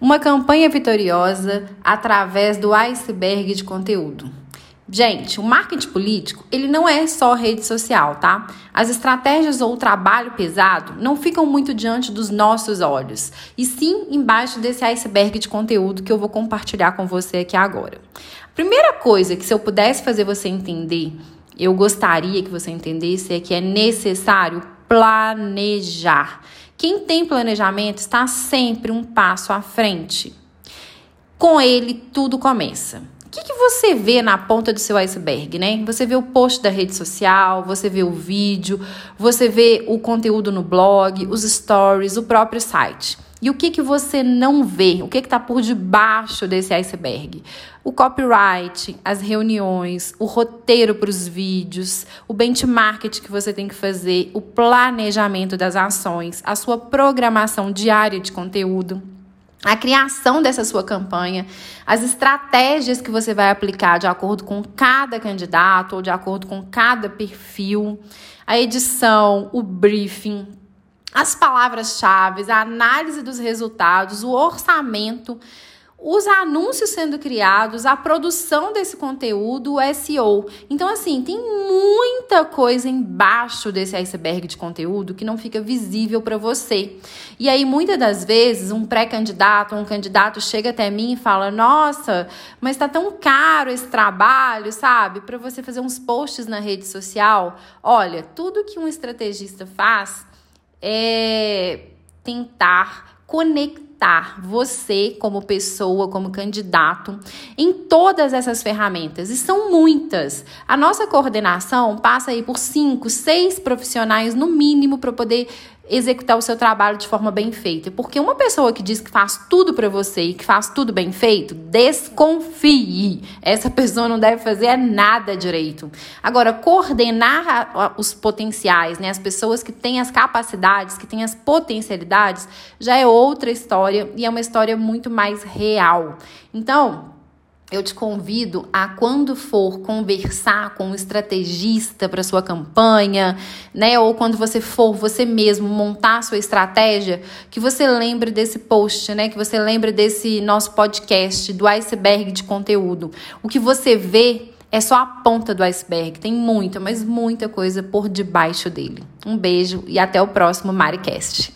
Uma campanha vitoriosa através do iceberg de conteúdo. Gente, o marketing político, ele não é só rede social, tá? As estratégias ou o trabalho pesado não ficam muito diante dos nossos olhos, e sim embaixo desse iceberg de conteúdo que eu vou compartilhar com você aqui agora. Primeira coisa que se eu pudesse fazer você entender, eu gostaria que você entendesse é que é necessário planejar. Quem tem planejamento está sempre um passo à frente. Com ele, tudo começa. O que, que, você vê na ponta do seu iceberg, né? Você vê o post da rede social, você vê o vídeo, você vê o conteúdo no blog, os stories, o próprio site. E o que, que você não vê? O que está por debaixo desse iceberg? O copyright, as reuniões, o roteiro para os vídeos, o benchmark que você tem que fazer, o planejamento das ações, a sua programação diária de conteúdo a criação dessa sua campanha, as estratégias que você vai aplicar de acordo com cada candidato ou de acordo com cada perfil, a edição, o briefing, as palavras-chave, a análise dos resultados, o orçamento os anúncios sendo criados, a produção desse conteúdo, o SEO. Então, assim, tem muita coisa embaixo desse iceberg de conteúdo que não fica visível para você. E aí, muitas das vezes, um pré-candidato, um candidato chega até mim e fala: Nossa, mas está tão caro esse trabalho, sabe? Para você fazer uns posts na rede social. Olha, tudo que um estrategista faz é tentar conectar você como pessoa, como candidato, em todas essas ferramentas. E são muitas. A nossa coordenação passa aí por cinco, seis profissionais no mínimo para poder executar o seu trabalho de forma bem feita. Porque uma pessoa que diz que faz tudo para você e que faz tudo bem feito, desconfie. Essa pessoa não deve fazer nada direito. Agora, coordenar os potenciais, né, as pessoas que têm as capacidades, que têm as potencialidades, já é outra história e é uma história muito mais real. Então, eu te convido a quando for conversar com um estrategista para sua campanha, né, ou quando você for você mesmo montar a sua estratégia, que você lembre desse post, né, que você lembre desse nosso podcast do iceberg de conteúdo. O que você vê é só a ponta do iceberg, tem muita, mas muita coisa por debaixo dele. Um beijo e até o próximo Maricast.